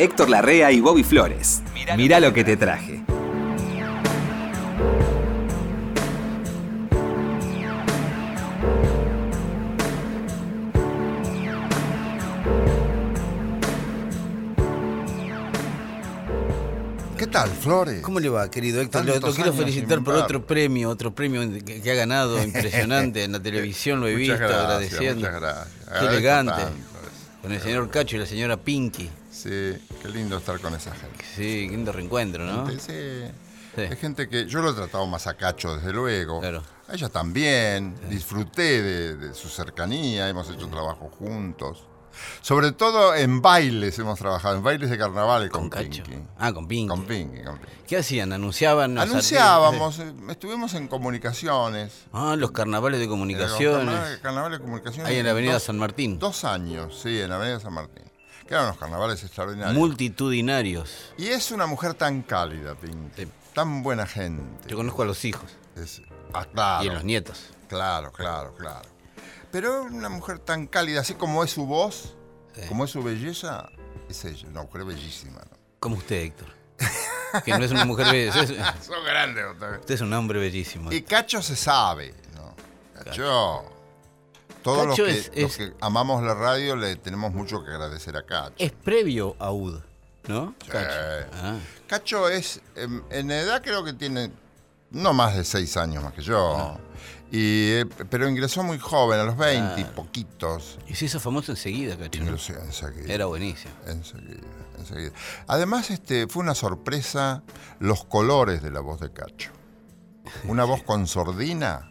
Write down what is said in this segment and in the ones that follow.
Héctor Larrea y Bobby Flores. Mirá lo que te traje. ¿Qué tal, Flores? ¿Cómo le va, querido Héctor? Lo, quiero felicitar por otro premio, otro premio que, que ha ganado impresionante en la televisión, lo he Muchas visto, gracias, muchas agradeciendo. gracias. Qué elegante. tanto. Con el señor Cacho y la señora Pinky. Sí, qué lindo estar con esa gente. Sí, qué lindo reencuentro, ¿no? Gente, sí. Sí. Es gente que yo lo he tratado más a Cacho, desde luego. Claro. A ella también. Disfruté de, de su cercanía, hemos hecho trabajo juntos. Sobre todo en bailes hemos trabajado, en bailes de carnaval con, Con Cacho. Pinky. Ah, con Pinky. Con Pinky, con Pinky. ¿Qué hacían? ¿Anunciaban? los Anunciábamos, eh, estuvimos en comunicaciones. Ah, los carnavales de comunicaciones. carnaval de comunicaciones. Ahí en la avenida dos- San Martín. Dos años, sí, en la avenida San Martín. Que eran unos carnavales extraordinarios. Multitudinarios. Y es una mujer tan cálida, Pinky. Sí. Tan buena gente. Yo conozco a los hijos Es- ah, claro. y a los nietos. Claro, claro, claro. Pero una mujer tan cálida, así como es su voz, Sí. como es su belleza, es ella, una mujer bellísima. ¿no? Como usted, Héctor. Que no es una mujer bella. Usted es, Son grandes. usted es un hombre bellísimo. Y Cacho se sabe, ¿no? Cacho. Todos los que, es- los es- que amamos la radio le tenemos mucho que agradecer a Cacho. Es previo a UD, ¿no? Cacho. Ah. Cacho es, em, en edad creo que tiene no más de seis años más que yo. Ah. Y, eh, pero ingresó muy joven, a los 20 y poquitos. Y se hizo famoso enseguida, Cacho. Ingresó enseguida. Era buenísimo. Enseguida, enseguida. Además, este, fue una sorpresa los colores de la voz de Cacho. Una voz con sordina.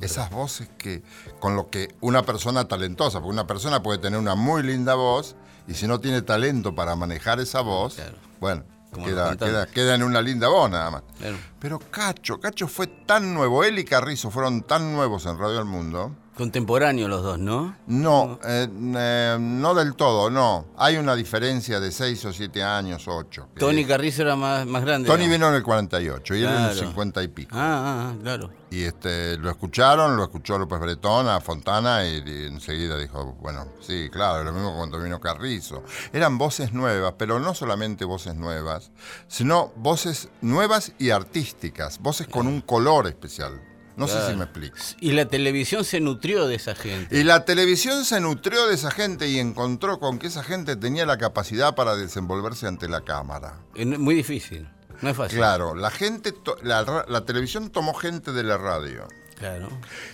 Esas voces que, con lo que una persona talentosa, porque una persona puede tener una muy linda voz y si no tiene talento para manejar esa voz, Claro. bueno, queda, queda, queda en una linda voz nada más. Claro. Pero Cacho, Cacho fue tan nuevo, él y Carrizo fueron tan nuevos en Radio del Mundo. Contemporáneos los dos, ¿no? No, eh, eh, no del todo, no. Hay una diferencia de 6 o 7 años, 8. Tony Carrizo era más, más grande. Tony ¿no? vino en el 48 y él en el Claro. 50 y pico. Ah, ah, ah, claro. Y este, lo escucharon, lo escuchó López Bretón, a Fontana, y, y enseguida dijo, bueno, sí, claro, lo mismo cuando vino Carrizo. Eran voces nuevas, pero no solamente voces nuevas, sino voces nuevas y artísticas, voces con un color especial. No sé si me explico. Y la televisión se nutrió de esa gente. Y la televisión se nutrió de esa gente y encontró con que esa gente tenía la capacidad para desenvolverse ante la cámara. No- Muy difícil. No es fácil. Claro, la gente, la televisión tomó gente de la radio. Claro.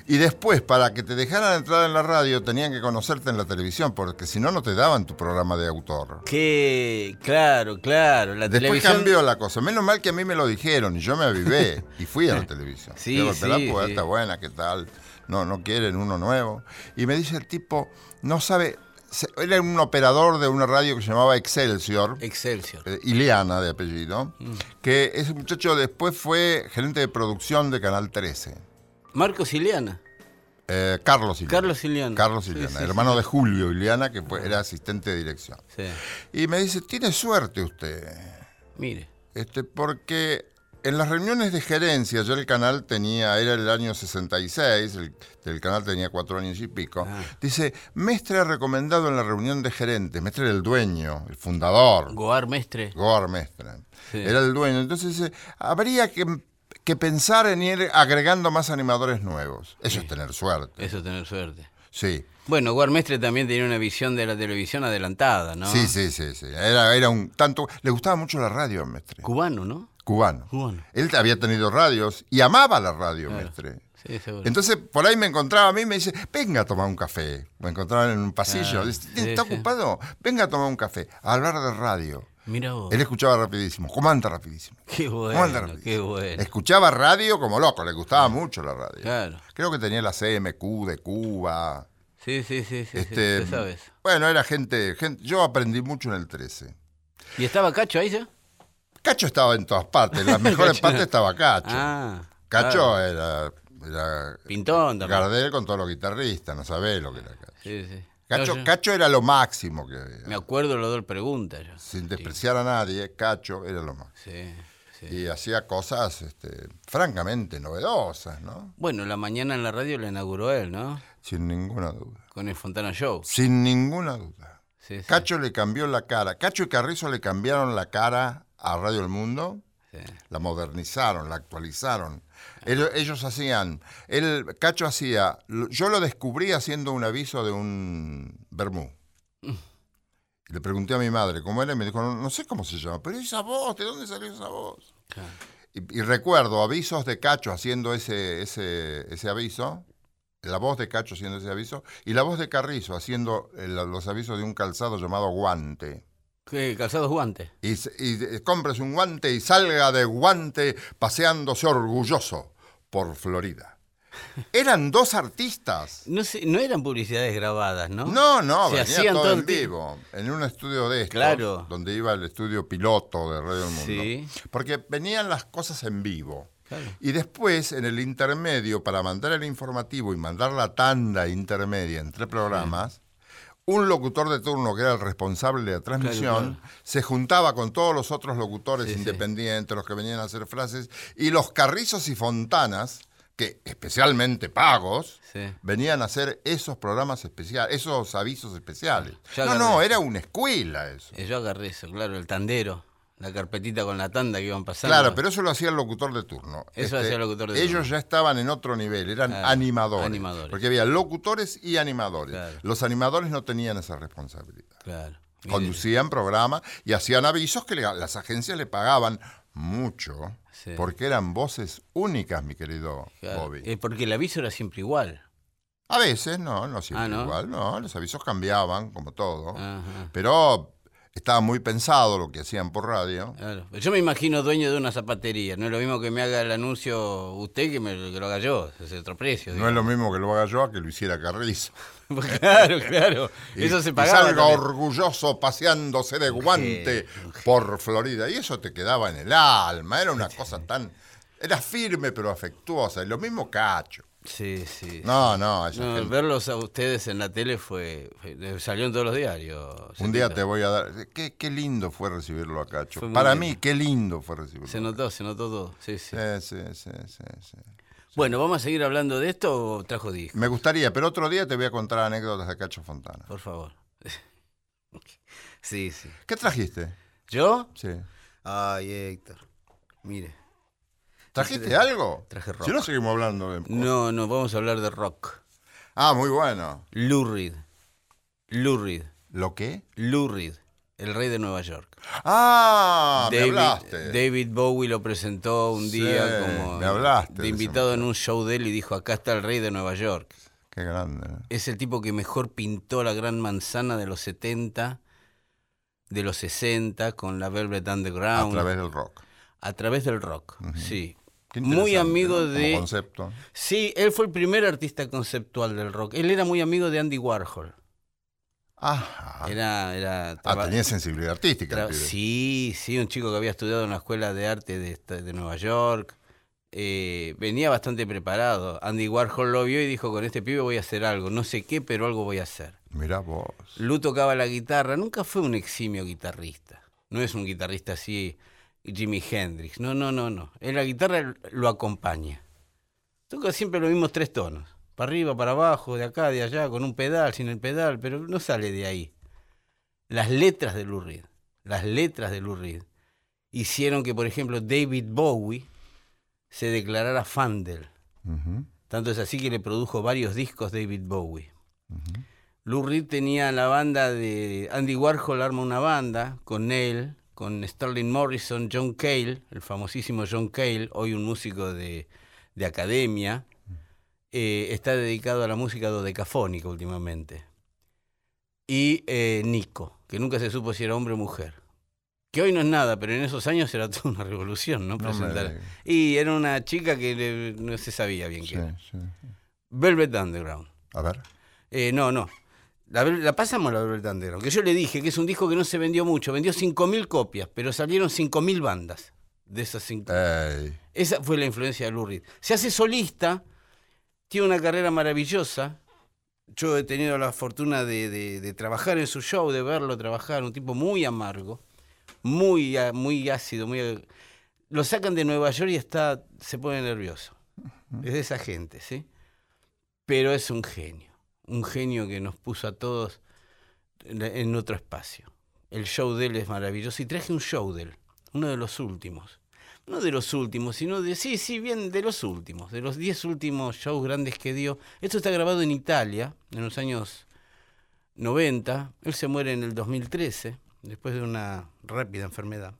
Y después, para que te dejaran entrar en la radio, tenían que conocerte en la televisión, porque si no, no te daban tu programa de autor. Que, claro, claro. La Después televisión. cambió la cosa. Menos mal que a mí me lo dijeron y yo me avivé y fui a la televisión. Sí, Digo, "Pero sí, la puerta sí. buena, ¿qué tal? No, no quieren uno nuevo. Y me dice el tipo, no sabe, era un operador de una radio que se llamaba Excelsior. Excelsior. eh, Ileana de apellido, Mm. que ese muchacho después fue gerente de producción de Canal 13. Marcos Ileana. Eh, Carlos Ileana. Carlos Ileana. Carlos Sí, sí, hermano sí. de Julio Ileana, que fue- era asistente de dirección. Sí. Y me dice, tiene suerte usted, Mire. este, porque en las reuniones de gerencia, ya el canal tenía, era el año 66, el, el canal tenía cuatro años y pico, Ah. dice, Mestre ha recomendado en la reunión de gerentes, Mestre era el dueño, el fundador, Goar Mestre. Goar Mestre, Sí. era el dueño, entonces dice, habría que, que pensar en ir agregando más animadores nuevos. Eso es tener suerte. Eso tener suerte. Sí. Bueno, Goar Mestre también tenía una visión de la televisión adelantada, ¿no? Sí, sí, sí, sí. Era, era un tanto. Le gustaba mucho la radio Mestre. Cubano, ¿no? Cubano. Cubano. Él había tenido radios y amaba la radio, Claro. Mestre. Sí, seguro. Entonces, por ahí me encontraba a mí y me dice, venga a tomar un café. Me encontraban en un pasillo. Ah, Dice, ¿Está sí. ocupado? Venga a tomar un café. A hablar de radio. Mira vos. Él escuchaba rapidísimo. Comanda rapidísimo. Qué bueno, rapidísimo. qué bueno. Escuchaba radio como loco. Le gustaba mucho la radio. Claro. Creo que tenía la CMQ de Cuba. Sí, sí, sí, sí, este, sí, sabes. Bueno, era gente, gente. Yo aprendí mucho en el 13. ¿Y estaba Cacho ahí ya? Cacho estaba en todas partes. En las mejores partes estaba Cacho. Ah. Cacho claro. era, era Pintón también. Gardel con todos los guitarristas, no sabés lo que era Cacho. Sí, sí. Cacho, Claro, yo Cacho era lo máximo que había. Me acuerdo los dos preguntas. yo. Sin despreciar a nadie, Cacho era lo máximo. Sí, sí. Y hacía cosas este, francamente novedosas, ¿no? Bueno, la mañana en la radio la inauguró él, ¿no? Sin ninguna duda. Con el Fontana Show. Sin ninguna duda. sí, Cacho le cambió la cara. Cacho y Carrizo le cambiaron la cara a Radio El Mundo. Sí. La modernizaron, la actualizaron. Ellos, ellos hacían, él, Cacho hacía, yo lo descubrí haciendo un aviso de un Bermú. Y le pregunté a mi madre cómo era y me dijo, no, no sé cómo se llama, pero esa voz, ¿de dónde salió esa voz? Claro. Y, y recuerdo avisos de Cacho haciendo ese, ese, ese aviso, la voz de Cacho haciendo ese aviso, y la voz de Carrizo haciendo el- los avisos de un calzado llamado Guante. ¿Qué? Calzados guantes. Y, y cómprese un guante y salga de guante paseándose orgulloso por Florida. Eran dos artistas. No, sé, no eran publicidades grabadas, ¿no? No, no, Se venía hacían todo, en vivo, en un estudio de estos, Claro. donde iba el estudio piloto de Radio del Mundo. Sí. Porque venían las cosas en vivo. Claro. Y después, en el intermedio, para mandar el informativo y mandar la tanda intermedia entre programas, un locutor de turno, que era el responsable de la transmisión, claro. se juntaba con todos los otros locutores Sí, sí. independientes, los que venían a hacer frases, y los carrizos y fontanas, que especialmente pagos, Sí. venían a hacer esos programas especiales, esos avisos especiales. No, no, era una escuela eso. Eh, Yo agarré eso, claro, el tandero, la carpetita con la tanda que iban pasando. Claro, pero eso lo hacía el locutor de turno. Este, Eso hacía el locutor de ellos turno. ya estaban en otro nivel, eran Claro, animadores, animadores. Porque había locutores y animadores. Claro. Los animadores no tenían esa responsabilidad. Claro. Conducían programas y hacían avisos que le- las agencias le pagaban mucho Sí. porque eran voces únicas, mi querido claro. Bobby. Eh, porque el aviso era siempre igual. A veces, no, no siempre Ah, ¿no? igual, no, los avisos cambiaban, como todo. Ajá. Pero estaba muy pensado lo que hacían por radio. Claro. Yo me imagino dueño de una zapatería. No es lo mismo que me haga el anuncio usted que, me, que lo haga yo. Es otro precio. No es lo mismo que lo haga yo a que lo hiciera Carrizo. claro, claro. Y- Eso se y pagaba. salga también. orgulloso paseándose de guante por Florida. Y eso te quedaba en el alma. Era una cosa tan. Era firme pero afectuosa. Y lo mismo Cacho. Sí, sí. No, no, No, gente- verlos a ustedes en la tele fue, fue- salió en todos los diarios. Un día te voy a dar. Qué, qué lindo fue recibirlo a Cacho. Para lindo. mí, qué lindo fue recibirlo. Se a notó, se notó todo. Sí. Sí, sí, sí, sí, sí. Bueno, ¿vamos a seguir hablando de esto o trajo disco? Me gustaría, pero otro día te voy a contar anécdotas de Cacho Fontana. Por favor. sí, sí. ¿Qué trajiste? ¿Yo? Sí. Ay, Héctor. Mire. ¿Trajiste algo? Traje rock. Si no, seguimos hablando de. No, no, vamos a hablar de rock. Ah, muy bueno. Lou Reed. ¿Lo qué? Lou Reed. El rey de Nueva York. Ah, me David, hablaste. David Bowie lo presentó un Sí, día como me hablaste de invitado en un show de él y dijo, acá está el rey de Nueva York. Qué grande. Es el tipo que mejor pintó la gran manzana de los 70, de los 60, con la Velvet A Underground. través del rock. a través del rock, sí. Muy amigo de... Concepto. Sí, él fue el primer artista conceptual del rock. Él era muy amigo de Andy Warhol. Ajá. Era, era Ah, tenía sensibilidad artística. tra- pibe. sí, sí, un chico que había estudiado en una escuela de arte de, de Nueva York. Eh, venía bastante preparado. Andy Warhol lo vio y dijo, con este pibe voy a hacer algo. No sé qué, pero algo voy a hacer. Mirá vos. Lu tocaba la guitarra, nunca fue un eximio guitarrista. No es un guitarrista así, Jimi Hendrix. No, no, no, no. En la guitarra lo acompaña. Toca siempre los mismos tres tonos. Para arriba, para abajo, de acá, de allá, con un pedal, sin el pedal, pero no sale de ahí. Las letras de Lou Reed, las letras de Lou Reed, hicieron que, por ejemplo, David Bowie se declarara fan de él. Tanto es así que le produjo varios discos David Bowie. Lou Reed tenía la banda de Andy Warhol arma una banda con él, con Sterling Morrison, John Cale, el famosísimo John Cale, hoy un músico de, de academia, eh, está dedicado a la música dodecafónica últimamente. Y eh, Nico, que nunca se supo si era hombre o mujer. Que hoy no es nada, pero en esos años era toda una revolución, ¿no? Presentar- y era una chica que no se sabía bien Sí, qué era. sí. Velvet Underground. A ver. Eh, no, no. La, la pasamos la Velvet Underground. Que yo le dije que es un disco que no se vendió mucho. Vendió 5.000 copias, pero salieron 5.000 bandas de esas cinco. Ey. Esa fue la influencia de Lou Reed. Se hace solista, tiene una carrera maravillosa. Yo he tenido la fortuna de, de- de trabajar en su show, de verlo trabajar, un tipo muy amargo, muy, muy ácido, muy... Lo sacan de Nueva York y está, se pone nervioso. Es de esa gente, ¿sí? Pero es un genio, un genio que nos puso a todos en otro espacio. El show de él es maravilloso y traje un show de él, uno de los últimos. No de los últimos, sino de, sí, sí, bien, de los últimos, de los 10 últimos shows grandes que dio. Esto está grabado en Italia, en los años 90. Él se muere en el 2013, después de una rápida enfermedad.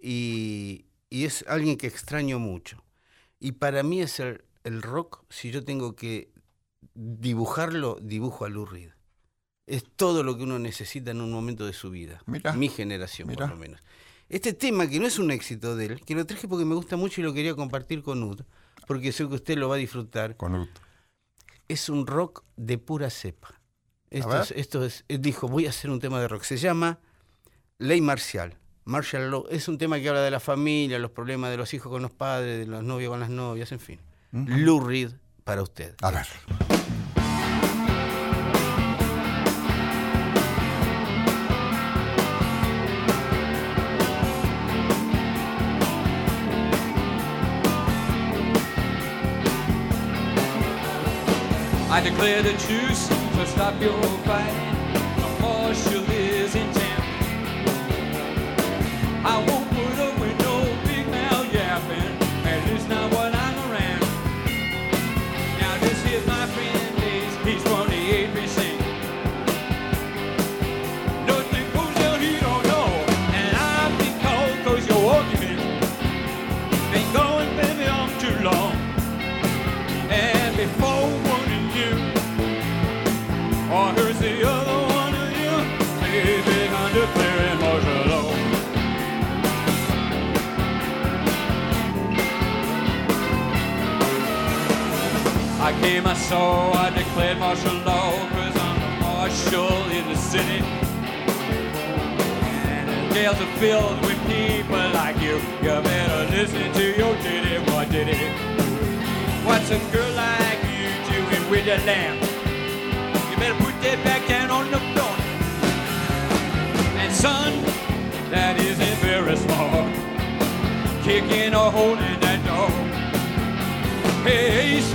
Y, y es alguien que extraño mucho. Y para mí es el, el rock, si yo tengo que dibujarlo, dibujo a Lou Reed. Es todo lo que uno necesita en un momento de su vida. Mi generación, por lo menos. Este tema, que no es un éxito de él, que lo traje porque me gusta mucho y lo quería compartir con Ud, porque sé que usted lo va a disfrutar. Con Ud. Es un rock de pura cepa. Esto, es, esto es, dijo, voy a hacer un tema de rock. Se llama Ley Marcial. Martial Law es un tema que habla de la familia, los problemas de los hijos con los padres, de los novios con las novias, en fin. Lou Reed para usted. A ver. I declare the truce, so stop your fighting. I came, I saw, I declared martial law, cause I'm the marshal in the city. And the jails are filled with people like you. You better listen to your ditty, what it? What's a girl like you doing with your lamb? You better put that back down on the floor. And son, that isn't very smart. Kicking or holding that door. Hey, Ace,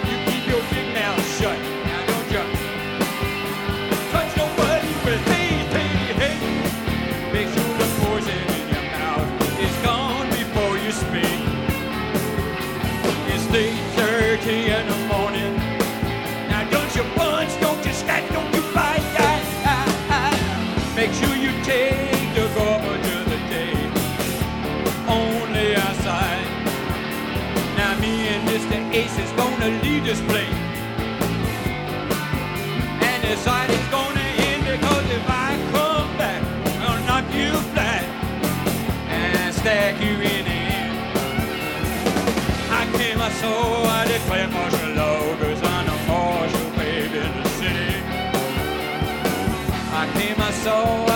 Now don't you punch, don't you scratch, don't you bite. Ah, ah, ah. Make sure you take the garbage of the day. Only outside. Now me and Mr. Ace is gonna lead this play. And this side is gonna end because if I come back, I'll knock you flat and stack you in the end. I came, I saw, I declare martial I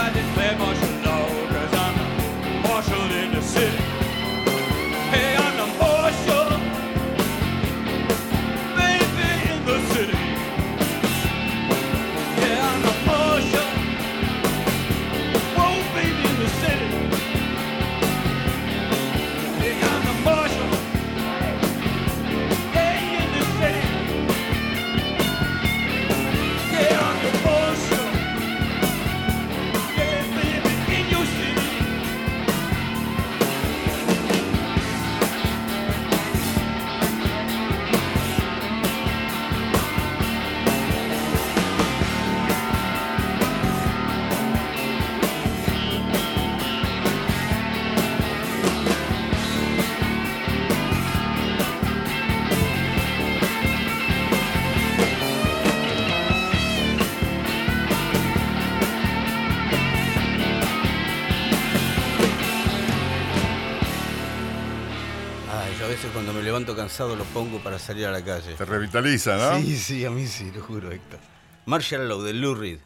cansado lo pongo para salir a la calle. Te revitaliza, ¿no? Sí, sí, a mí sí, lo juro, Héctor. Marshall Law, de Lou Reed.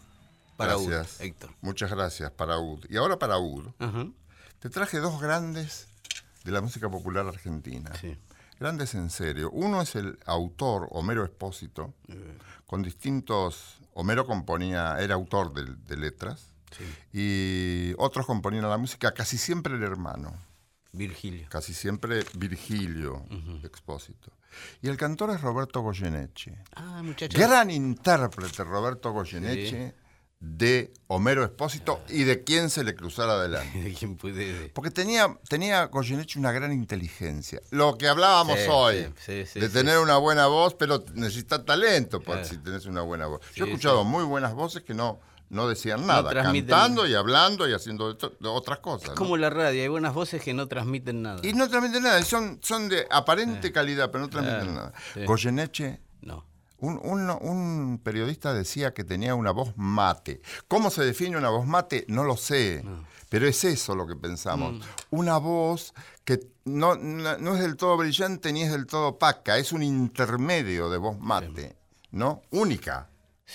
Para Ud. Héctor. Muchas gracias para Ud. Y ahora para Ud. Te traje dos grandes de la música popular argentina. Sí. Grandes en serio. Uno es el autor Homero Espósito, con distintos... Homero componía, era autor de, de letras, y otros componían la música, casi siempre el hermano, Virgilio. casi siempre Virgilio Expósito. Y el cantor es Roberto Goyeneche. Ah, muchachos. Gran intérprete Roberto Goyeneche de Homero Espósito y de quien se le cruzara adelante. ¿De quién puede? Porque tenía, tenía Goyeneche una gran inteligencia. Lo que hablábamos Sí, hoy, sí, de tener una buena voz, pero necesitas talento Claro. si tenés una buena voz. Yo he escuchado muy buenas voces que no, no decían nada, transmiten- cantando y hablando y haciendo otras cosas. ¿no? Como la radio, hay buenas voces que no transmiten nada. Y no transmiten nada, son, son de aparente calidad, pero no transmiten nada. sí. Goyeneche No. un, un- un periodista decía que tenía una voz mate. ¿Cómo se define una voz mate? No lo sé. Pero es eso lo que pensamos. Mm. Una voz que no, no- no es del todo brillante ni es del todo opaca. Es un intermedio de voz mate. ¿No? Única.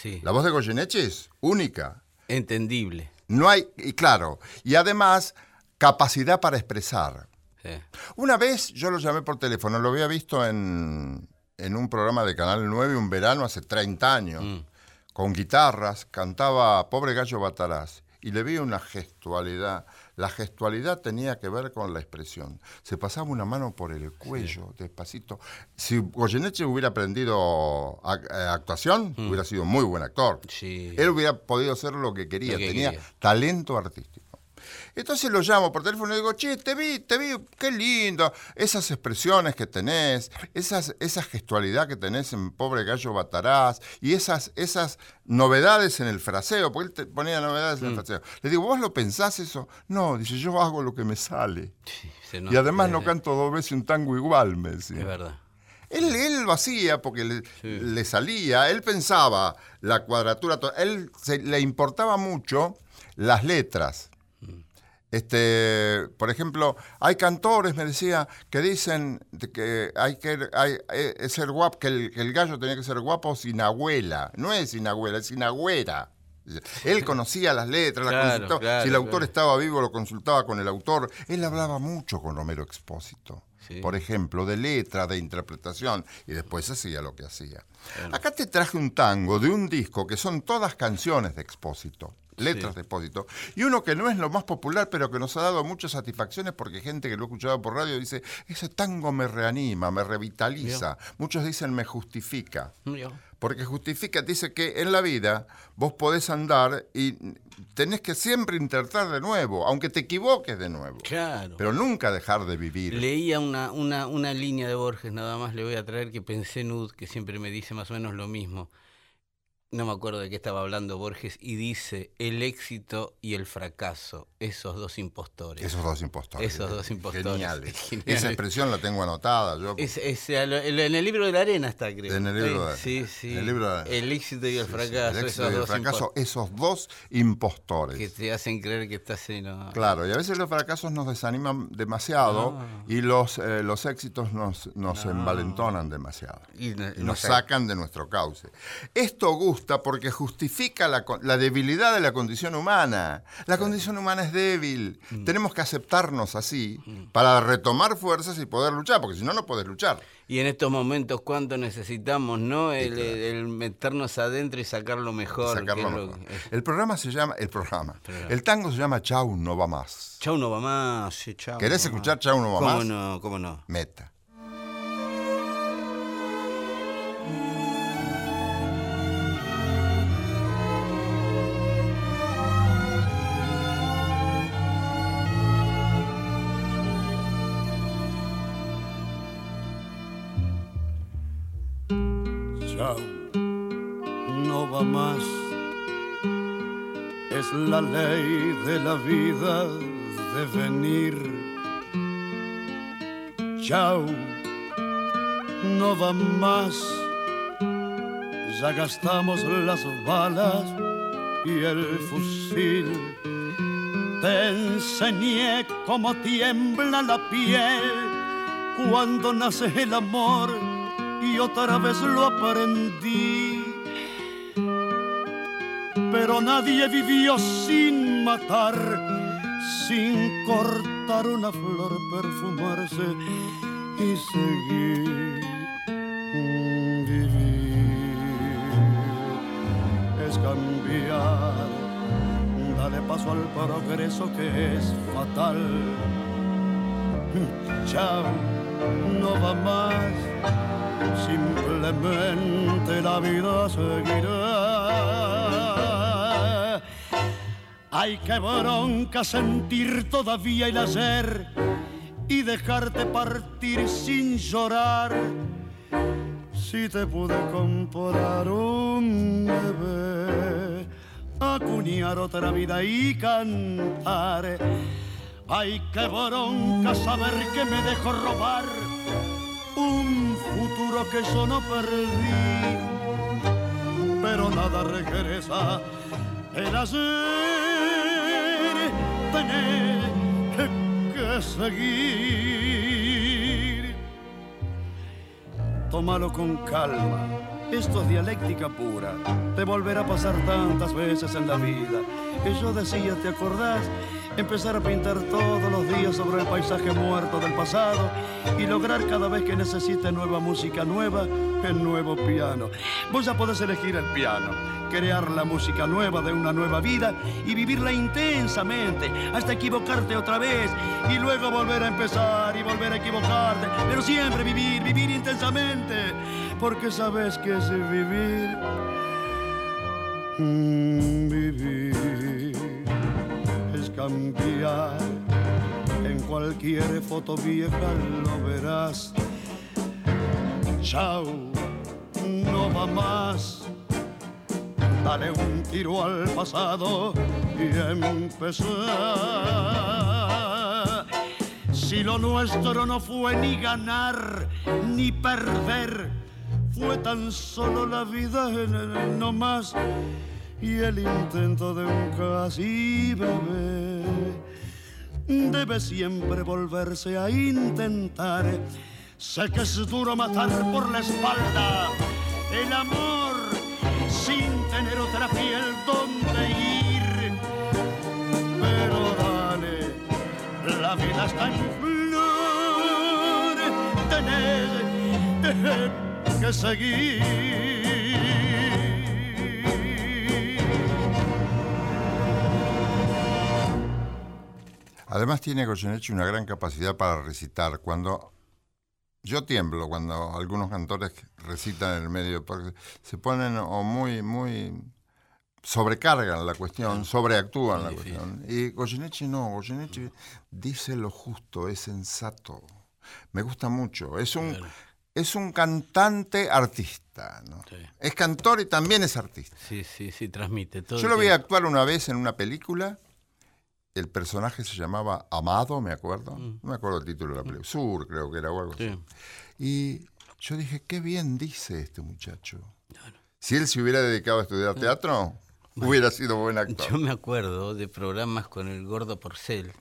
Sí. La voz de Goyeneche es única. Entendible. No hay, y claro, y además capacidad para expresar. Sí. Una vez yo lo llamé por teléfono, lo había visto en, en un programa de Canal 9 un verano hace 30 años, con guitarras, cantaba Pobre Gallo Bataraz, y le vi una gestualidad. La gestualidad tenía que ver con la expresión. Se pasaba una mano por el cuello, despacito. Si Goyeneche hubiera aprendido eh, actuación, hubiera sido muy buen actor. Sí. Él hubiera podido hacer lo que quería, Lo que tenía quería. talento artístico. Entonces lo llamo por teléfono y digo, che, te vi, te vi, qué lindo, esas expresiones que tenés, esas, esa gestualidad que tenés en Pobre Gallo Bataraz y esas, esas novedades en el fraseo, porque él te ponía novedades Mm. en el fraseo. Le digo, ¿vos lo pensás eso? No, dice, yo hago lo que me sale. Sí, y además no canto dos veces un tango igual, me decía. Es verdad. Él, él lo hacía porque le, Sí. le salía, él pensaba la cuadratura, él se- le importaba mucho las letras. Este, por ejemplo, hay cantores, me decía, que dicen que hay que hay, eh, ser guapo, que el, que el gallo tenía que ser guapo sin abuela. No es sin abuela, es sin agüera. Él conocía las letras, las claro, si el autor claro. estaba vivo, lo consultaba con el autor. Él hablaba mucho con Romero Expósito Sí. por ejemplo, de letra, de interpretación, y después hacía lo que hacía. Acá te traje un tango de un disco que son todas canciones de Expósito, letras Sí. de Expósito, y uno que no es lo más popular, pero que nos ha dado muchas satisfacciones porque gente que lo ha escuchado por radio dice, ese tango me reanima, me revitaliza. Muchos dicen me justifica. Porque justifica, dice que en la vida vos podés andar y tenés que siempre intentar de nuevo, aunque te equivoques de nuevo. Claro. Pero nunca dejar de vivir. Leía una, una, una línea de Borges, nada más le voy a traer que pensé en Ud, que siempre me dice más o menos lo mismo. No me acuerdo de qué estaba hablando Borges, y dice, el éxito y el fracaso, esos dos impostores. Esos dos impostores. Esos dos impostores. Geniales. Geniales. Esa expresión la tengo anotada. Yo, Es- es- en el libro de la arena está, creo. En el libro de- Sí, sí. en el libro de- El éxito y el Sí, sí, fracaso, el éxito esos y el dos fracaso, impostores esos dos impostores. que te hacen creer que estás en... no. Claro, y a veces los fracasos nos desaniman demasiado No. y los, eh, los éxitos nos, nos envalentonan demasiado. Y, no- y no nos sacan de nuestro cauce. Esto gusta porque justifica la, debilidad de la condición humana. La condición humana es débil. Mm. Tenemos que aceptarnos así para retomar fuerzas y poder luchar, porque si no, no podés luchar. Y en estos momentos, ¿cuánto necesitamos, no? El, el meternos adentro y sacar lo mejor. Lo El programa se llama, el programa, el tango se llama Chau, no va más. Chau, no va más. sí, chau, ¿Querés no escuchar. Chau, no va ¿Cómo más? no? ¿Cómo no? Meta. No va más. Es la ley de la vida de venir. Chao, no va más. Ya gastamos las balas y el fusil. Te enseñé cómo tiembla la piel cuando nace el amor y otra vez lo aprendí. Pero nadie vivió sin matar, sin cortar una flor, perfumarse y seguir. Vivir es cambiar, dale paso al progreso que es fatal. Chao, no va más simplemente la vida seguirá. Hay que bronca sentir todavía el ayer y dejarte partir sin llorar. Si te pude comprar un bebé, acuñar otra vida y cantar. Ay, qué bronca saber que me dejo robar un futuro que yo no perdí, pero nada regresa. El ayer tener que seguir. Tómalo con calma. Esto es dialéctica pura. Te volverá a pasar tantas veces en la vida. Que yo decía, ¿te acordás? Empezar a pintar todos los días sobre el paisaje muerto del pasado y lograr cada vez que necesite nueva música nueva, el nuevo piano. Vos ya podés elegir el piano, crear la música nueva de una nueva vida y vivirla intensamente hasta equivocarte otra vez y luego volver a empezar y volver a equivocarte, pero siempre vivir, vivir intensamente, porque sabes que es vivir. Mm, vivir cambiar. En cualquier foto vieja lo verás. Chao, no va más. Dale un tiro al pasado y empezar. Si lo nuestro no fue ni ganar ni perder, fue tan solo la vida no más y el intento de un casi bebé debe siempre volverse a intentar. Sé que es duro matar por la espalda el amor sin tener otra piel donde ir, pero dale, la vida está en flor, tener que seguir. Además tiene Goyeneche una gran capacidad para recitar. Cuando yo tiemblo cuando algunos cantores recitan en el medio, porque se ponen o muy, muy sobrecargan la cuestión, sobreactúan la cuestión. Y Goyeneche no, Goyeneche dice lo justo, es sensato. Me gusta mucho. Es un, es un cantante artista. ¿no? Sí. Es cantor y también es artista. Sí, sí, sí, transmite todo. Yo lo vi actuar una vez en una película. El personaje se llamaba Amado, me acuerdo. No me acuerdo el título de la película. Sur, creo que era o algo así. Mm. Sí. Y yo dije, qué bien dice este muchacho. Si él se hubiera dedicado a estudiar teatro, hubiera sido buen actor. Yo me acuerdo de programas con el gordo Porcel.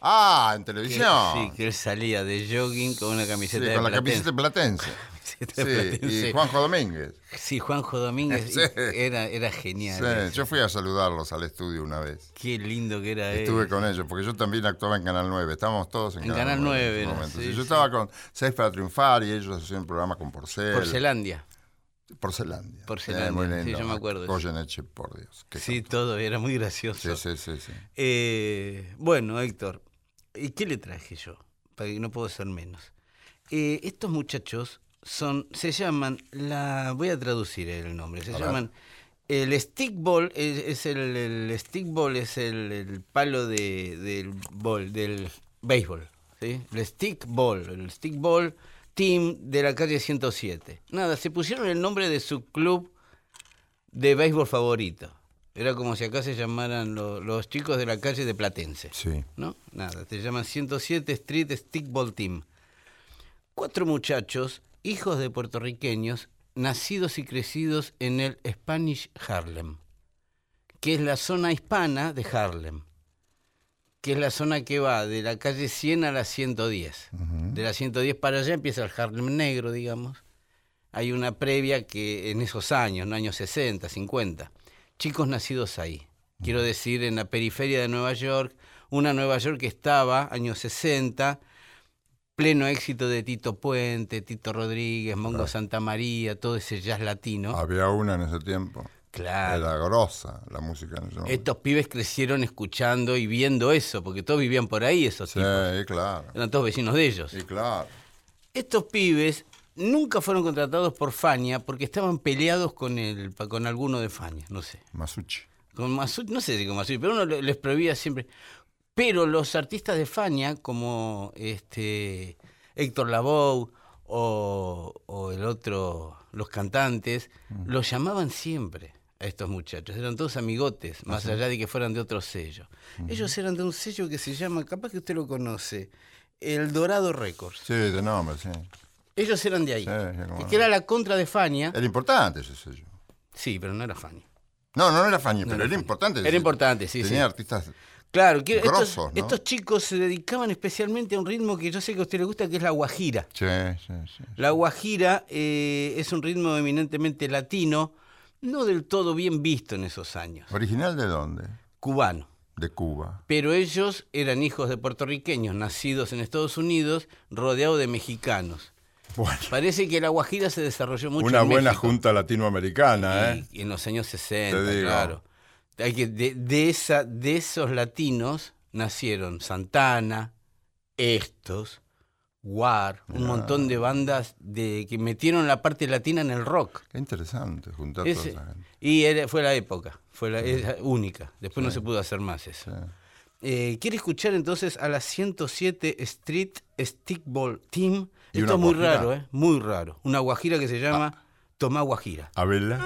Ah, en que- televisión. sí, que él salía de jogging con una Sí, camiseta con de la Platense. camiseta platense. Camiseta de Sí, y Juanjo Domínguez. Sí, Juanjo Domínguez. Sí. Era, era genial. Sí, yo fui a saludarlos al estudio una vez. Qué lindo que era él. Estuve con ellos, porque yo también actuaba en Canal 9. Estábamos todos en, En Canal 9 en era, sí, yo estaba con Seis para Triunfar y ellos hacían un programa con Porcel. Porcelandia. Porcelandia. Porcelandia, Eh, muy sí, yo me acuerdo. Goyeneche, por Dios. Sí, todo, era muy gracioso. sí, sí, sí, sí. Eh, bueno, Héctor, ¿y qué le traje yo? Para que no puedo ser menos. Eh, estos muchachos son, se llaman, la, voy a traducir el nombre, se A ver. llaman, el stickball, es, es el, el stickball es el, el palo de, del bol, del béisbol, ¿sí? El stickball, el stickball team de la calle 107. Nada, se pusieron el nombre de su club de béisbol favorito. Era como si acá se llamaran lo- los chicos de la calle de Platense. Sí. ¿No? Nada, te llaman 107 Street Stickball Team. Cuatro muchachos, hijos de puertorriqueños, nacidos y crecidos en el Spanish Harlem, que es la zona hispana de Harlem, que es la zona que va de la calle 100 a la 110. De la 110 para allá empieza el Harlem negro, digamos. Hay una previa que en esos años, en los años 60, 50, chicos nacidos ahí. Quiero decir, en la periferia de Nueva York, una Nueva York que estaba, años 60, pleno éxito de Tito Puente, Tito Rodríguez, Mongo Santa María, todo ese jazz latino. Había una en ese tiempo. Claro. Era grosa la música en ese. Estos pibes crecieron escuchando y viendo eso, porque todos vivían por ahí, esos Sí, tipos. claro. Eran todos vecinos de ellos. Sí, claro. Estos pibes nunca fueron contratados por Fania porque estaban peleados con el, con alguno de Fania, no sé. Masucci. Con Masucci, no sé si con Masucci, pero uno le- les prohibía siempre. Pero los artistas de Fania, como este Héctor Lavoe o, o el otro, los cantantes, los llamaban siempre a estos muchachos. Eran todos amigotes, más allá de que fueran de otro sello. Ellos eran de un sello que se llama, capaz que usted lo conoce, El Dorado Records. Sí, de nombre, sí. Ellos eran de ahí. Sí, no. que era la contra de Fania. Era importante ese sello. Sí, pero no era Fania. No, no era Fania, No pero era era importante. Era importante, sí, Tenía sí. artistas. Claro, que estos, Grosos, ¿no? estos chicos se dedicaban especialmente a un ritmo que yo sé que a usted le gusta, que es la guajira. Sí, sí, sí. La guajira eh, es un ritmo eminentemente latino, no del todo bien visto en esos años, ¿Original de dónde? cubano. De Cuba. Pero ellos eran hijos de puertorriqueños, nacidos en Estados Unidos, rodeados de mexicanos. Bueno, Parece que la guajira se desarrolló mucho una en buena México. junta latinoamericana, ¿eh? Y, y en los años 60, Te digo. claro. Hay que, de, de esa, de esos latinos nacieron Santana, estos, War, un montón de bandas de, que metieron la parte latina en el rock. Qué interesante juntar toda esa gente. y era- fue la época, fue la es única. Después no se pudo hacer más eso. Sí. Eh, ¿Quiere escuchar entonces a la 107 Street Stickball Team? ¿Y Esto es muy guajira? raro, ¿eh? Muy raro. Una guajira que se llama Tomá Guajira. A verla.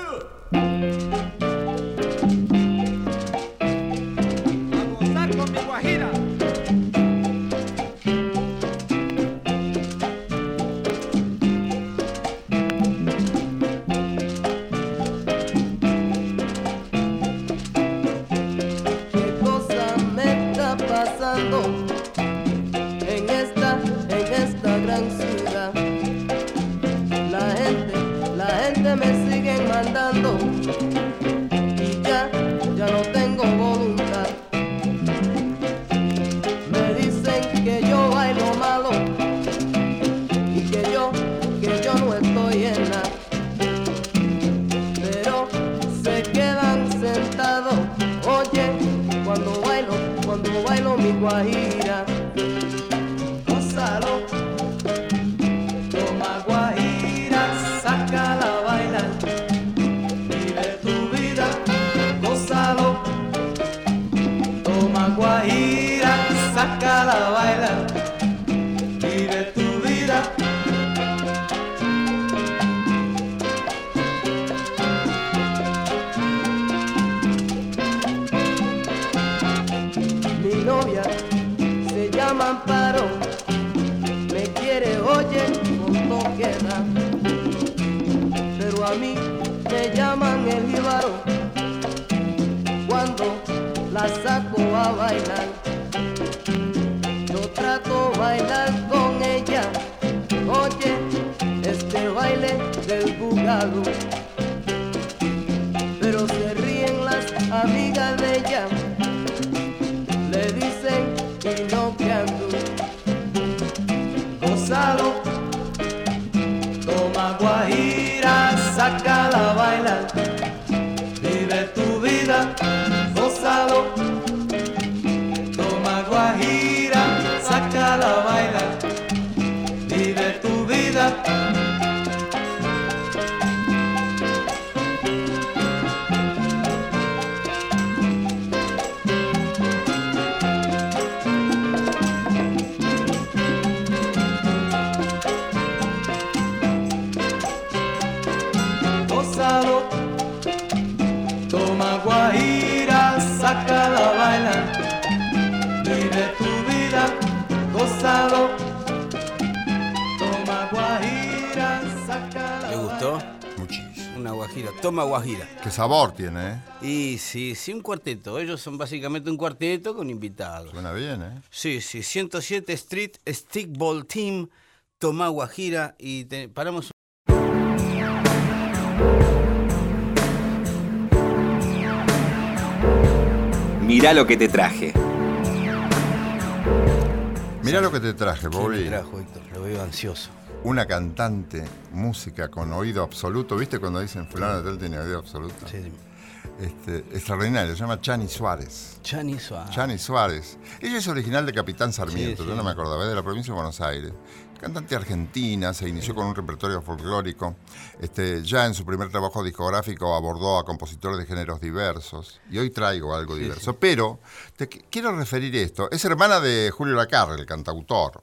Toma guajira. Qué sabor tiene, ¿eh? Y sí, sí, un cuarteto. Ellos son básicamente un cuarteto con invitados. Suena bien, ¿eh? Sí, sí, 107 Street Stickball Team, Tomá Guajira y te- paramos Mirá lo que te traje. Mirá lo que te traje, ¿Qué me Bobby. trajo, Héctor? Lo veo ansioso. Una cantante, música con oído absoluto. ¿Viste cuando dicen fulano de tal tiene oído absoluto? Sí. Este, extraordinario, se llama Chani Suárez. Chani Suárez. Chani Suárez. Ella es original de Capitán Sarmiento, Sí, yo sí. no me acordaba, es de la provincia de Buenos Aires. Cantante argentina, se inició con un repertorio folclórico. Este, ya en su primer trabajo discográfico abordó a compositores de géneros diversos. Y hoy traigo algo diverso. Pero te qu- quiero referir esto. Es hermana de Julio Lacarra, el cantautor.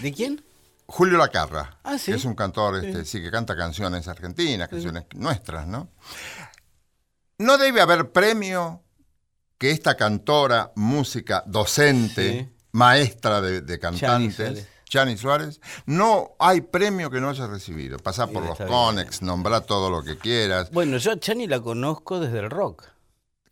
¿De quién? Julio Lacarra. Ah, ¿sí? que Es un cantor, este, sí, que canta canciones argentinas, canciones nuestras, ¿no? No debe haber premio que esta cantora, música, docente, maestra de, cantantes. Chani Suárez, no hay premio que no haya recibido. Pasá por los. Conex, nombrá todo lo que quieras. Bueno, yo a Chani la conozco desde el rock.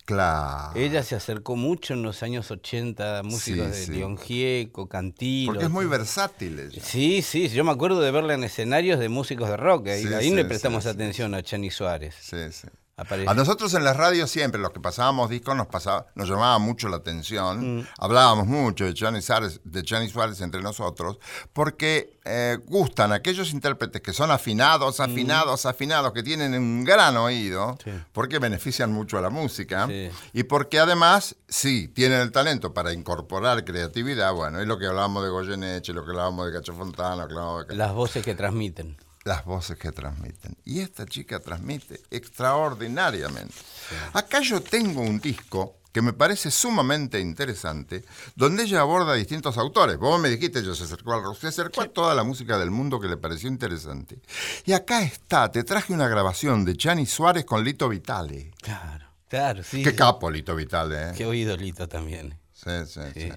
Claro. Ella se acercó mucho en los años 80 a músicos Sí, de sí. León Gieco, Cantilo. Porque es muy versátil ella. Sí, sí, yo me acuerdo de verla en escenarios de músicos de rock. Ahí, Sí, ahí le prestamos atención a Chani Suárez. Sí, sí. Aparece- A nosotros en las radios siempre, los que pasábamos discos, nos, pasaba, nos llamaba mucho la atención. Mm. Hablábamos mucho de Chani, Suárez, de Chani Suárez entre nosotros, porque eh, gustan aquellos intérpretes que son afinados, afinados, afinados, que tienen un gran oído, Mm. Sí. porque benefician mucho a la música. Sí. Y porque además, sí, tienen el talento para incorporar creatividad. Bueno, es lo que hablábamos de Goyeneche, lo que hablábamos de Cacho Fontana, lo que hablábamos de Las voces que transmiten. Las voces que transmiten. Y esta chica transmite extraordinariamente. Acá yo tengo un disco que me parece sumamente interesante, donde ella aborda a distintos autores. Vos me dijiste, ella se acercó al rock, se acercó a toda la música del mundo que le pareció interesante. Y acá está, te traje una grabación de Chani Suárez con Lito Vitale. Claro, claro, sí. Qué capo Lito Vitale, ¿eh? Qué oídolito también. Sí, sí, Sí. sí.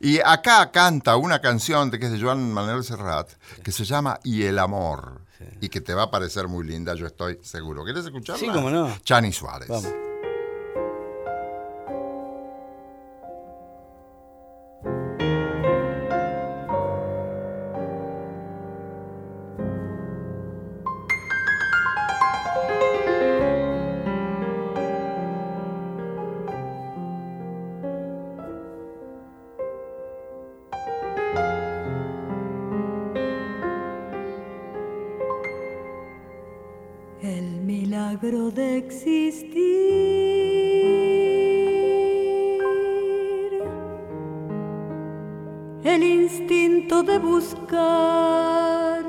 Y acá canta una canción de, que es de Joan Manuel Serrat, que se llama Y el amor, y que te va a parecer muy linda, yo estoy seguro. ¿Quieres escucharla? Sí, cómo no. Chani Suárez. Vamos. El instinto de buscar.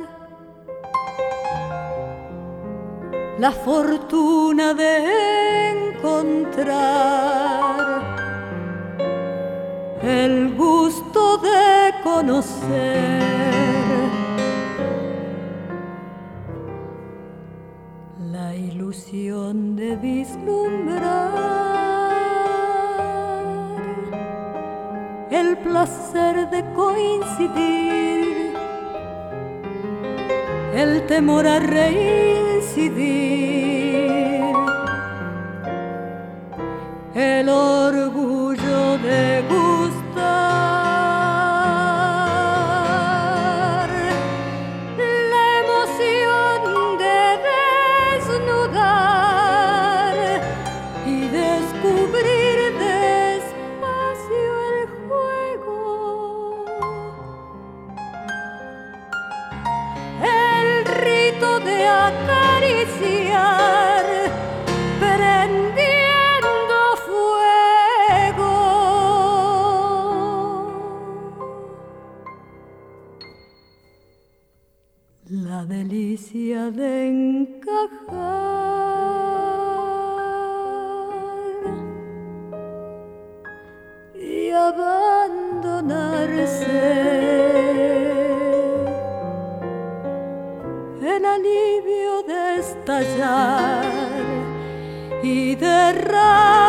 La fortuna de encontrar. El gusto de conocer. Vislumbrar, el placer de coincidir, el temor a reincidir, y derramarse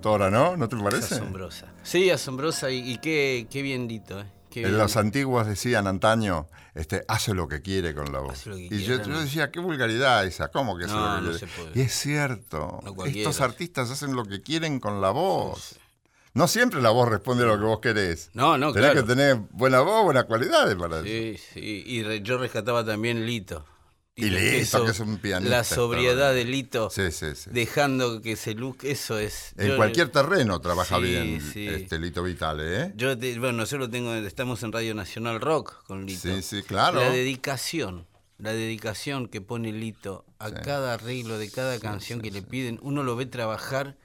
cantora, ¿no? ¿No te Es parece? asombrosa. Sí, asombrosa y, y qué, qué bien Lito, ¿eh? Qué bien. los antiguos decían antaño, este, hace lo que quiere con la voz. Y quiere, yo, ¿no? yo decía, qué vulgaridad esa, ¿cómo que hace No, lo que quiere? Y es cierto, estos artistas hacen lo que quieren con la voz. No siempre la voz responde a lo que vos querés. No, no, Tenés claro. que tener buena voz, buenas cualidades para eso. Sí, sí. Y re- yo rescataba también Lito. Y Lito, eso- que es un pianista La sobriedad de Lito, Sí, sí, sí. dejando que se look, eso es. En yo- cualquier terreno trabaja bien este Lito Vitale, ¿eh? Yo te- bueno, nosotros tengo, estamos en Radio Nacional Rock con Lito. Sí, sí, claro. La dedicación, la dedicación que pone Lito a cada arreglo de cada canción que le piden, uno lo ve trabajar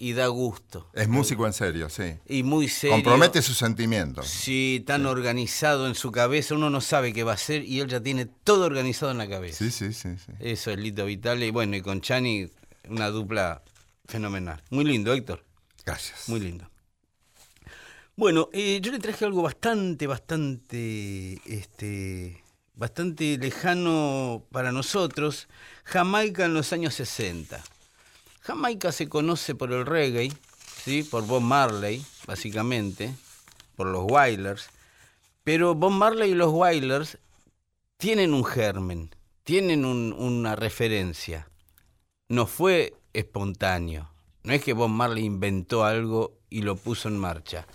y da gusto. Es músico en serio, sí. Y muy serio. Compromete sus sentimientos. Sí, tan organizado en su cabeza, uno no sabe qué va a hacer y él ya tiene todo organizado en la cabeza. Sí, sí, sí, sí. Eso es Lito Vitale. Y bueno, y con Chani, una dupla fenomenal. Muy lindo, Héctor. Gracias. Muy lindo. Bueno, eh, yo le traje algo bastante, bastante, este, bastante lejano para nosotros. Jamaica en los años 60. Jamaica se conoce por el reggae, ¿sí? por Bob Marley, básicamente, por los Wailers. Pero Bob Marley y los Wailers tienen un germen, tienen un- una referencia. No fue espontáneo. No es que Bob Marley inventó algo y lo puso en marcha.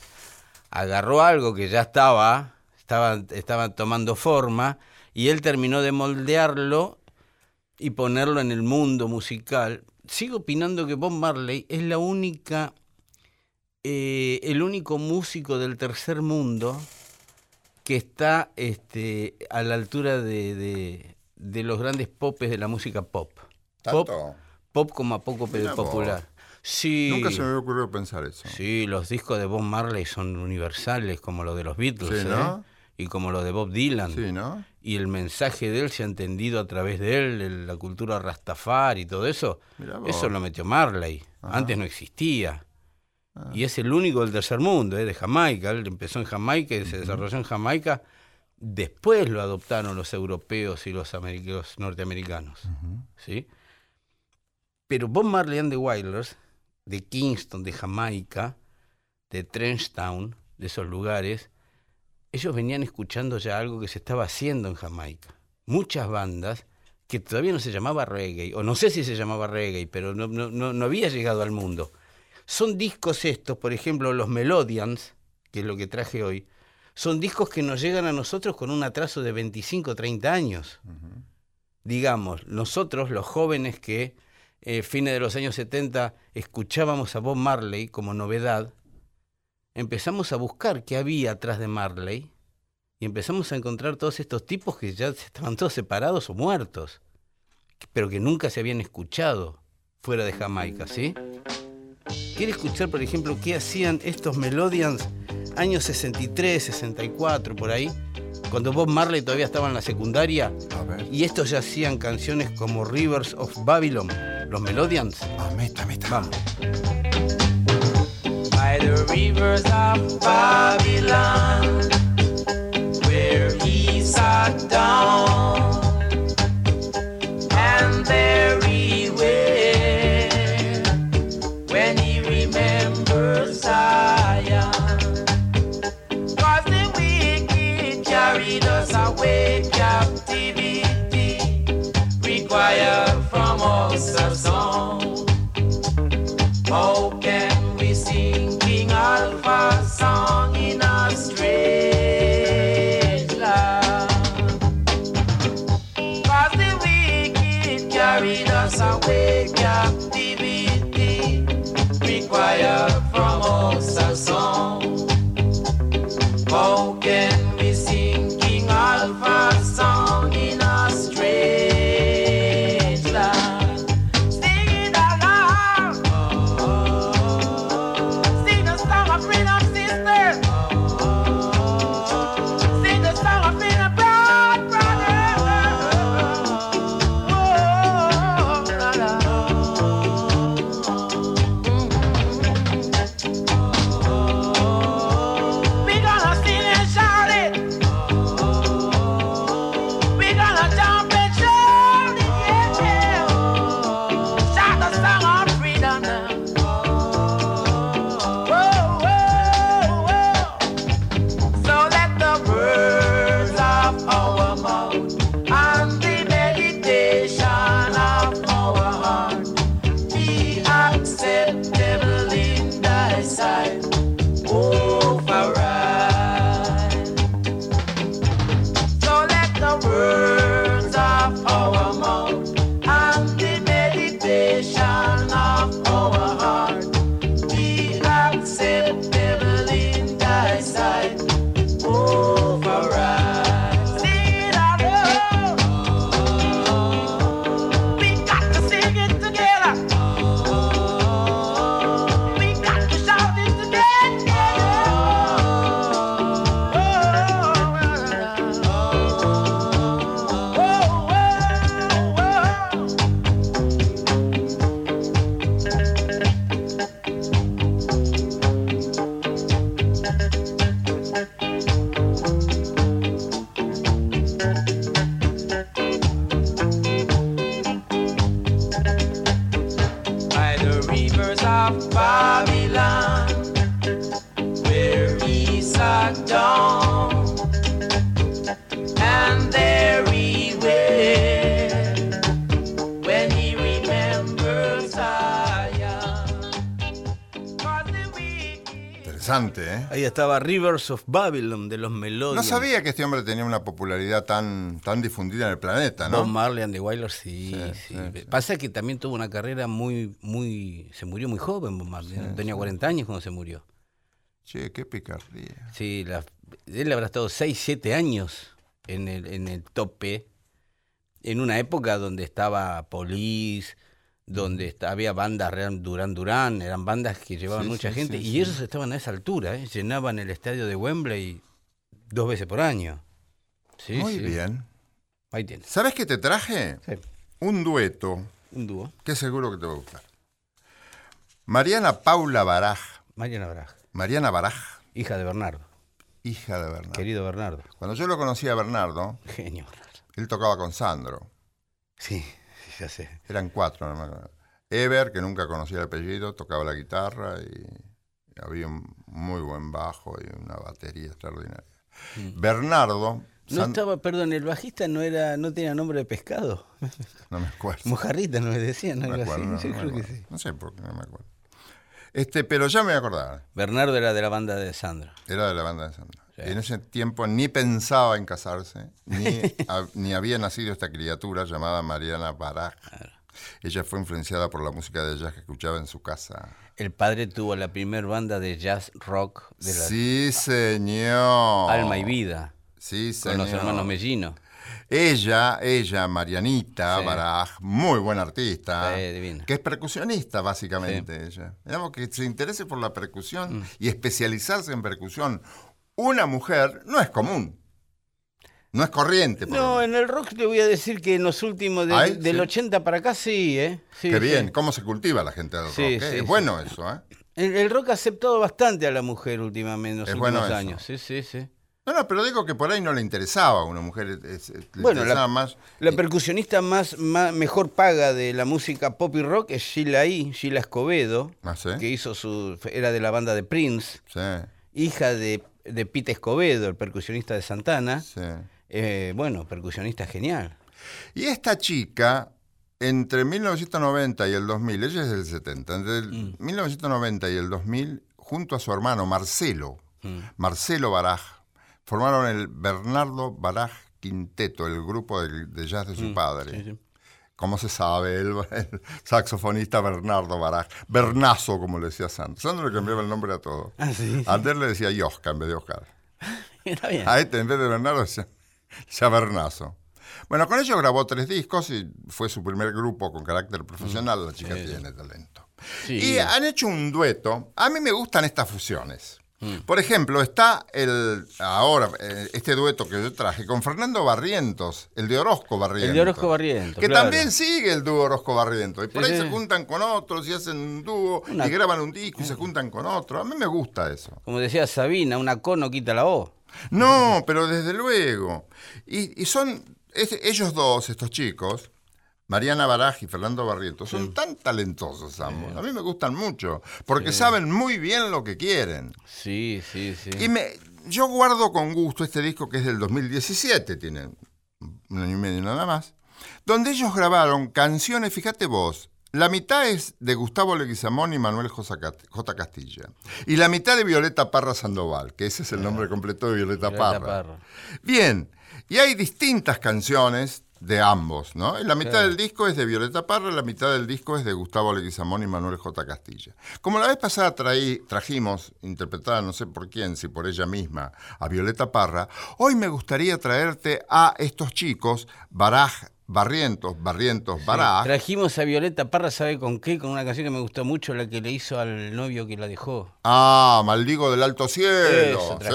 Agarró algo que ya estaba, estaba, estaba tomando forma, y él terminó de moldearlo y ponerlo en el mundo musical. Sigo opinando que Bob Marley es la única, eh, el único músico del tercer mundo que está este, a la altura de, de- de los grandes popes de la música pop. Pop, ¿Tanto? pop como a poco pero popular. Sí, Nunca se me había ocurrido pensar eso. sí, los discos de Bob Marley son universales como los de los Beatles, Sí, ¿eh? Y como los de Bob Dylan. Sí, ¿no? Y el mensaje de él se ha entendido a través de él, el- la cultura Rastafari y todo eso. Eso lo metió Marley. Antes no existía. Ah. Y es el único del tercer mundo, ¿eh? de Jamaica. Él empezó en Jamaica y se desarrolló en Jamaica. Después lo adoptaron los europeos y los, ameri- los norteamericanos. ¿sí? Pero Bob Marley and the Wailers, de Kingston, de Jamaica, de Trenchtown, de esos lugares, ellos venían escuchando ya algo que se estaba haciendo en Jamaica. Muchas bandas que todavía no se llamaba reggae, o no sé si se llamaba reggae, pero no, no- no- no había llegado al mundo. Son discos estos, por ejemplo, los Melodians, que es lo que traje hoy, son discos que nos llegan a nosotros con un atraso de 25 o 30 años. Digamos, nosotros, los jóvenes que eh, fines de los años 70 escuchábamos a Bob Marley como novedad, empezamos a buscar qué había atrás de Marley y empezamos a encontrar todos estos tipos que ya estaban todos separados o muertos, pero que nunca se habían escuchado fuera de Jamaica, ¿sí? ¿Quiere escuchar, por ejemplo, qué hacían estos Melodians años 63, 64, por ahí? Cuando Bob Marley todavía estaba en la secundaria y estos ya hacían canciones como Rivers of Babylon, los Melodians. Ah, meta, meta. Vamos. By the rivers of Babylon, where he sat down, I wake. Estaba Rivers of Babylon de los Melodios. No sabía que este hombre tenía una popularidad tan, tan difundida en el planeta, Bob ¿no? Marley and the Wailers, sí, Sí, sí. sí, sí. Pasa que también tuvo una carrera muy, muy, se murió muy joven Bob Marley, tenía 40 años cuando se murió. Che, qué picardía. Sí, la- él habrá estado 6, 7 años en el, en el tope, en una época donde estaba Police, donde esta- había bandas, Real Durán Durán, eran bandas que llevaban Sí, mucha sí, gente, sí, y ellos estaban a esa altura, ¿eh? llenaban el estadio de Wembley dos veces por año. Sí, Muy bien. Ahí tienes. ¿Sabes qué te traje? Sí, Un dueto un dúo. que seguro que te va a gustar. Mariana Paula Baraj. Mariana Braj, Mariana Baraj, hija de Bernardo, hija de Bernardo. querido Bernardo. Cuando yo lo conocí a Bernardo, Genio Bernardo. él tocaba con Sandro. Sí, ya sé. Eran cuatro, no me acuerdo. Ever, que nunca conocía el apellido, tocaba la guitarra y había un muy buen bajo y una batería extraordinaria. Bernardo, No San- estaba, perdón, el bajista no era, no tenía nombre de pescado. no me acuerdo. Mojarrita no me decían, No no, no sí. No sé por qué no me acuerdo. Este, pero ya me acordaba. Bernardo era de la banda de Sandro. Era de la banda de Sandro. Sí. En ese tiempo ni pensaba en casarse, ni, ni había nacido esta criatura llamada Mariana Baraj. Ella fue influenciada por la música de jazz que escuchaba en su casa. El padre tuvo la primer banda de jazz rock de la Sí, señor. Alma y Vida, Sí, con señor. los hermanos Mellino. Ella, ella, Marianita Sí. Baraj, muy buena artista, Sí, que es percusionista básicamente ella. Digamos que se interese por la percusión Mm. y especializarse en percusión. Una mujer no es común, no es corriente. por No, en el rock te voy a decir que en los últimos, del Sí. 80 para acá sí, ¿eh? Sí, Qué sí. bien, cómo se cultiva la gente del rock. Sí, ¿eh? sí, es bueno eso, ¿eh? El, el rock ha aceptado bastante a la mujer últimamente, en los Es últimos bueno años. Sí, sí, sí. No, no, pero digo que por ahí no le interesaba a una mujer, es- es- le Bueno, interesaba la- más. La eh, percusionista más, más- mejor paga de la música pop y rock es Sheila E., Sheila Escobedo, Ah, ¿sí? que hizo su, era de la banda de Prince, sí, hija de, de Pete Escobedo, el percusionista de Santana. sí. Eh, bueno, percusionista genial. Y esta chica, entre 1990 y el 2000, ella es del 70, entre el Mm. 1990 y el 2000, junto a su hermano Marcelo, Mm. Marcelo Baraj, formaron el Bernardo Baraj Quinteto, el grupo de, de jazz de su padre. Mm. Sí, sí. Como se sabe, el, el saxofonista Bernardo Baraj, Bernazo, como le decía Sandro. Sandro le cambiaba el nombre a todo. Ah, sí. Antes le decía Yosca en vez de Oscar. Está bien. A este, en vez de Bernardo, decía, decía Bernazo. Bueno, con ellos grabó tres discos y fue su primer grupo con carácter profesional. La chica tiene talento. Sí. Y han hecho un dueto. A mí me gustan estas fusiones. Mm. Por ejemplo, está el ahora eh, este dueto que yo traje con Fernando Barrientos, el de Orozco Barrientos. El de Orozco Barrientos, Que claro. también sigue el dúo Orozco Barrientos. Y por Sí, ahí sí. se juntan con otros y hacen un dúo Una- y graban un disco y se juntan con otro. A mí me gusta eso. Como decía Sabina, una co no quita la O. No, pero desde luego. Y, y son ellos dos, estos chicos, Mariana Baraj y Fernando Barrientos, son tan talentosos ambos. A mí me gustan mucho, porque saben muy bien lo que quieren. Sí, sí, sí. Y me, yo guardo con gusto este disco que es del 2017, tiene un año y medio nada más, donde ellos grabaron canciones, fíjate vos, la mitad es de Gustavo Leguizamón y Manuel J. Castilla, y la mitad de Violeta Parra Sandoval, que ese es el nombre completo de Violeta, Violeta Parra. Parra. Bien, y hay distintas canciones de ambos, ¿no? La mitad Claro. del disco es de Violeta Parra, la mitad del disco es de Gustavo Leguizamón y Manuel J. Castilla. Como la vez pasada traí, trajimos, interpretada no sé por quién, si por ella misma, a Violeta Parra, hoy me gustaría traerte a estos chicos, Baraj, Barrientos, Barrientos, Baraj, Trajimos a Violeta Parra, ¿sabe con qué? Con una canción que me gustó mucho, la que le hizo al novio que la dejó. ah, Maldigo del Alto Cielo. Eso sí.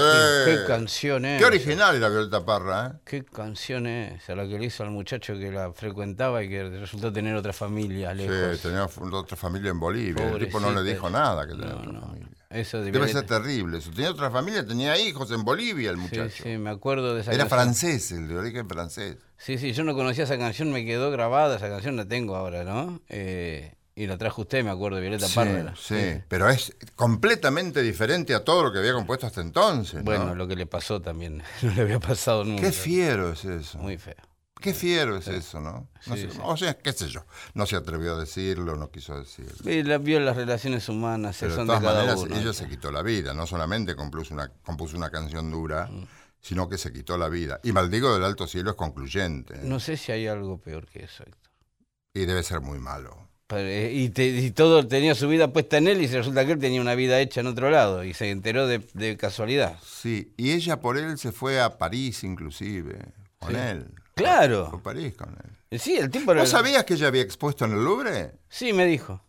Qué canción es. Qué original era Violeta Parra, ¿eh? Qué canción es, a la que le hizo al muchacho que la frecuentaba y que resultó tener otra familia lejos. Sí, tenía otra familia en Bolivia. El tipo no le dijo nada que tenía No, otra no. familia. Eso de Debe Violeta. ser terrible. eso. Tenía otra familia, tenía hijos en Bolivia el Sí, muchacho. sí, me acuerdo de esa Era canción. francés, el de origen francés. Sí, sí, yo no conocía esa canción, me quedó grabada, esa canción la tengo ahora, ¿no? Eh, y la trajo usted, me acuerdo, Violeta Sí, Parra. era. sí, pero es completamente diferente a todo lo que había compuesto hasta entonces. ¿no? Bueno, lo que le pasó también, no le había pasado nunca. Qué fiero es eso. Muy feo. Qué fiero es eso, ¿no? No Sí, sé- sí. O sea, qué sé yo. No se atrevió a decirlo, no quiso decirlo. Y la- vio las relaciones humanas, Pero son de todas cada maneras, uno. ella se quitó la vida. No solamente compuso una, compuso una canción dura, Mm. sino que se quitó la vida. Y Maldigo del Alto Cielo es concluyente. ¿eh? No sé si hay algo peor que eso, Héctor. Y debe ser muy malo. Pero, eh, y, te- y todo tenía su vida puesta en él y resulta que él tenía una vida hecha en otro lado y se enteró de, de casualidad. Sí, y ella por él se fue a París inclusive, con Sí. él. Claro. A París con él. Sí, el tipo. ¿Vos sabías que ella había expuesto en el Louvre? Sí, me dijo.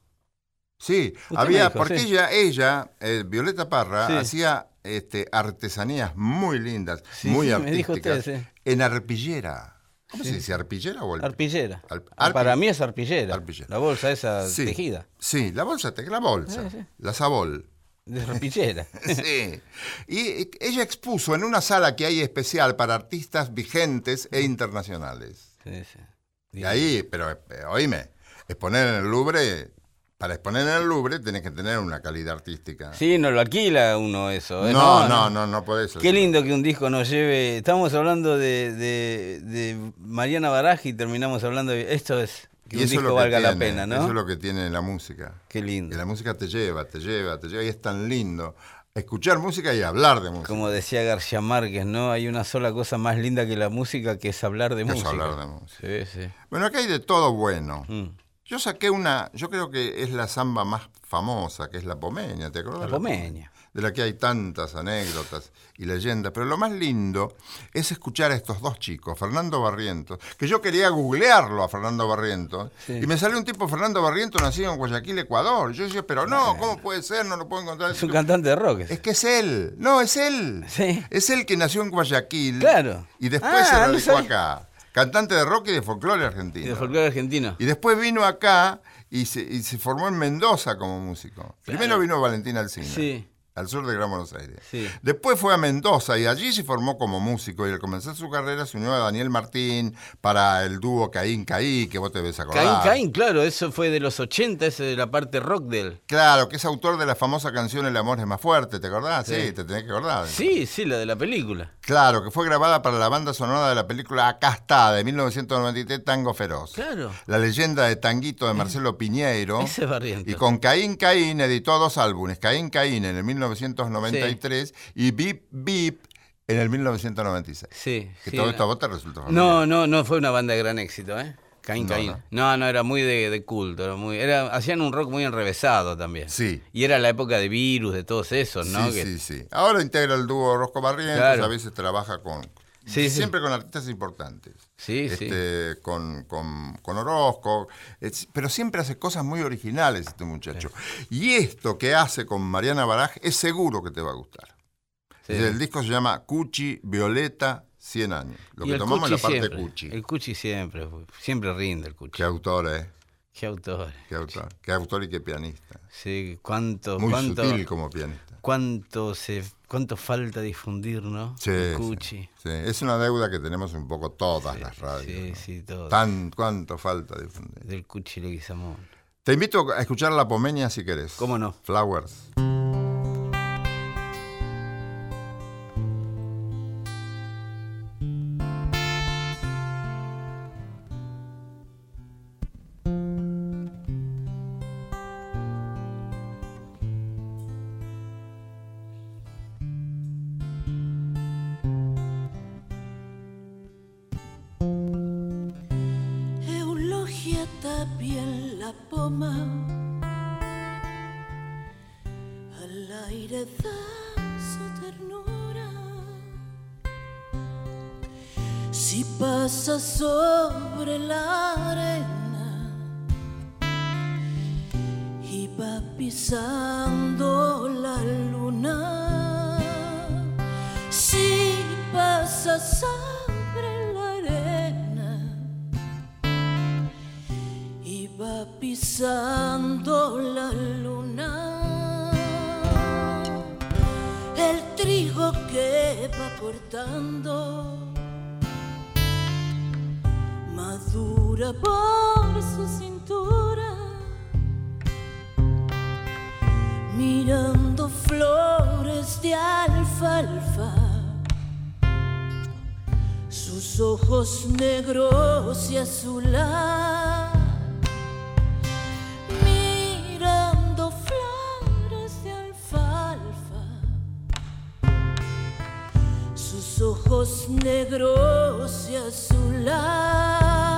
Sí, Usted había, dijo, porque sí. ella, ella eh, Violeta Parra, Sí. hacía este, artesanías muy lindas, Sí, muy sí, me dijo artísticas, usted, en arpillera. ¿Cómo se dice? ¿Arpillera o el- Arpillera. Ah, Para mí es arpillera. Arpillera. La bolsa esa tejida. Sí, la bolsa, la bolsa, la sabol. De arpillera. Sí. Y ella expuso en una sala que hay especial para artistas vigentes e internacionales. Sí, sí. Y ahí, pero eh, oíme, exponer en el Louvre, para exponer en el Louvre tenés que tener una calidad artística. Sí, no lo alquila uno eso. ¿eh? No, no, no, no podés. Qué lindo que un disco nos lleve. Estamos hablando de, de, de Mariana Baraj y terminamos hablando de. Esto es. Que Y un eso disco que valga la pena, ¿no? Eso es lo que tiene la música. Qué Que lindo. la música te lleva, te lleva, te lleva y es tan lindo. Escuchar música y hablar de música. Como decía García Márquez, ¿no? Hay una sola cosa más linda que la música que es hablar de Que es música. hablar de música. Sí, sí. Bueno, acá hay de todo bueno. Mm. Yo saqué una, yo creo que es la samba más famosa, que es la pomeña, ¿te acuerdas? La Pomeña. De la que hay tantas anécdotas y leyendas. Pero lo más lindo es escuchar a estos dos chicos, Fernando Barrientos, que yo quería googlearlo a Fernando Barrientos, Sí. y me salió un tipo, Fernando Barrientos, nacido en Guayaquil, Ecuador. Yo decía, pero no, ¿cómo puede ser? No lo puedo encontrar. Es un cantante de rock. Es que es él. No, es él. Sí. Es él que nació en Guayaquil. Claro. Y después Ah, se no radicó acá. Cantante de rock y de folclore Y argentino. de folclore argentino. Y después vino acá y se, y se formó en Mendoza como músico. Primero vino Valentín Alcina, Sí. Al sur de Gran Buenos Aires. Sí. Después fue a Mendoza y allí se formó como músico. Y al comenzar su carrera se unió a Daniel Martín para el dúo Caín Caí, que vos te ves acordar. Caín, Caín, claro, eso fue de los 80, ese de la parte rock del. Claro, que es autor de la famosa canción El amor es más fuerte, ¿te acordás? Sí, Sí. te tenés que acordar. Sí, sí, la de la película. Claro, que fue grabada para la banda sonora de la película Acá está, de 1993, Tango Feroz. Claro. La leyenda de Tanguito de Marcelo Piñeiro. Ese es Barrientos. Y con Caín Caín editó dos álbumes, Caín Caín en el 1993 y Bip Bip en el 1996. Sí. Que sí, todo esto a vos te resultó familiar. No, no, no fue una banda de gran éxito, ¿eh? Caín, No, Caín. no. No. no, era muy de, de culto, era muy, era, hacían un rock muy enrevesado también. Sí. Y era la época de virus, de todos esos, ¿no? Sí, Que- sí, sí. Ahora integra el dúo Rosco Barrientos, Claro. a veces trabaja con... Sí, sí. siempre con artistas importantes. Sí, sí. Este, Con, con, con Orozco, es- pero siempre hace cosas muy originales este muchacho. Y esto que hace con Mariana Baraj es seguro que te va a gustar. Sí. El disco se llama Cuchi Violeta 100 años. Lo Y que tomamos es la parte siempre, Cuchi. El Cuchi siempre, siempre rinde el Cuchi. Qué autor, ¿eh? Qué autor. Qué autor. Qué autor y qué pianista. Sí, cuánto, Muy cuánto. sutil como pianista. Cuánto se cuánto falta difundir, ¿no? Sí, El sí, Cuchi. sí. Es una deuda que tenemos un poco todas las radios. Sí, ¿no? sí, todo. Tan, ¿Cuánto falta difundir? Del Cuchi Leguizamón. Te invito a escuchar La Pomeña si querés. ¿Cómo no? Flowers. Sus ojos negros y azular, mirando flores de alfalfa, sus ojos negros y azular.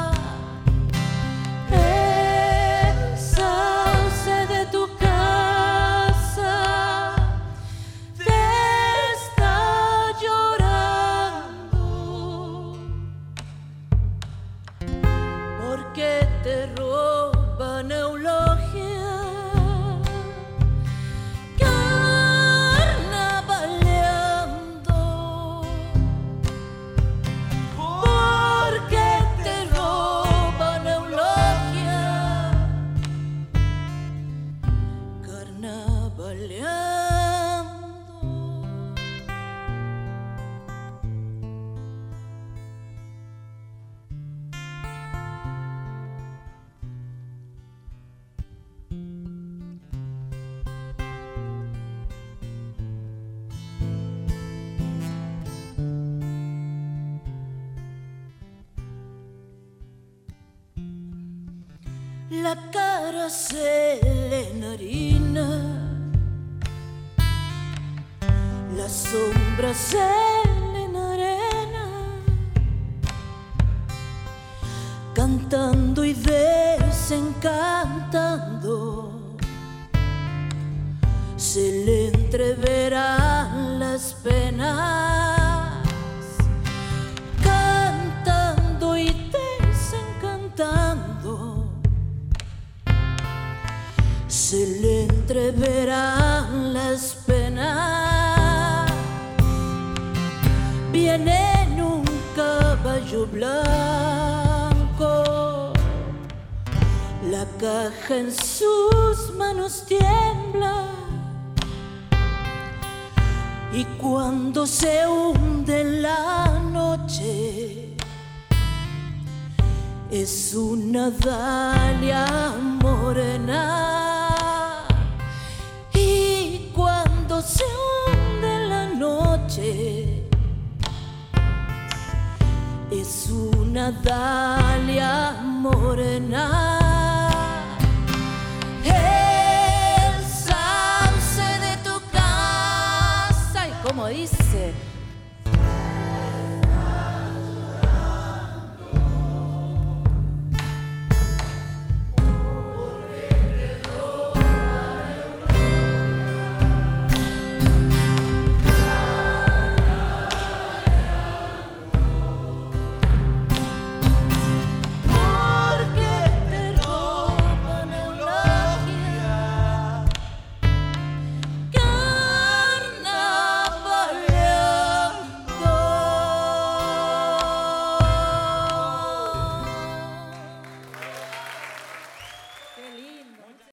Se le entreverán las penas. Cantando y desencantando se le entreverán las penas. Viene en un caballo blanco. La caja en sus manos tiembla y cuando se hunde la noche es una dalia morena. Y cuando se hunde la noche es una dalia morena como dice.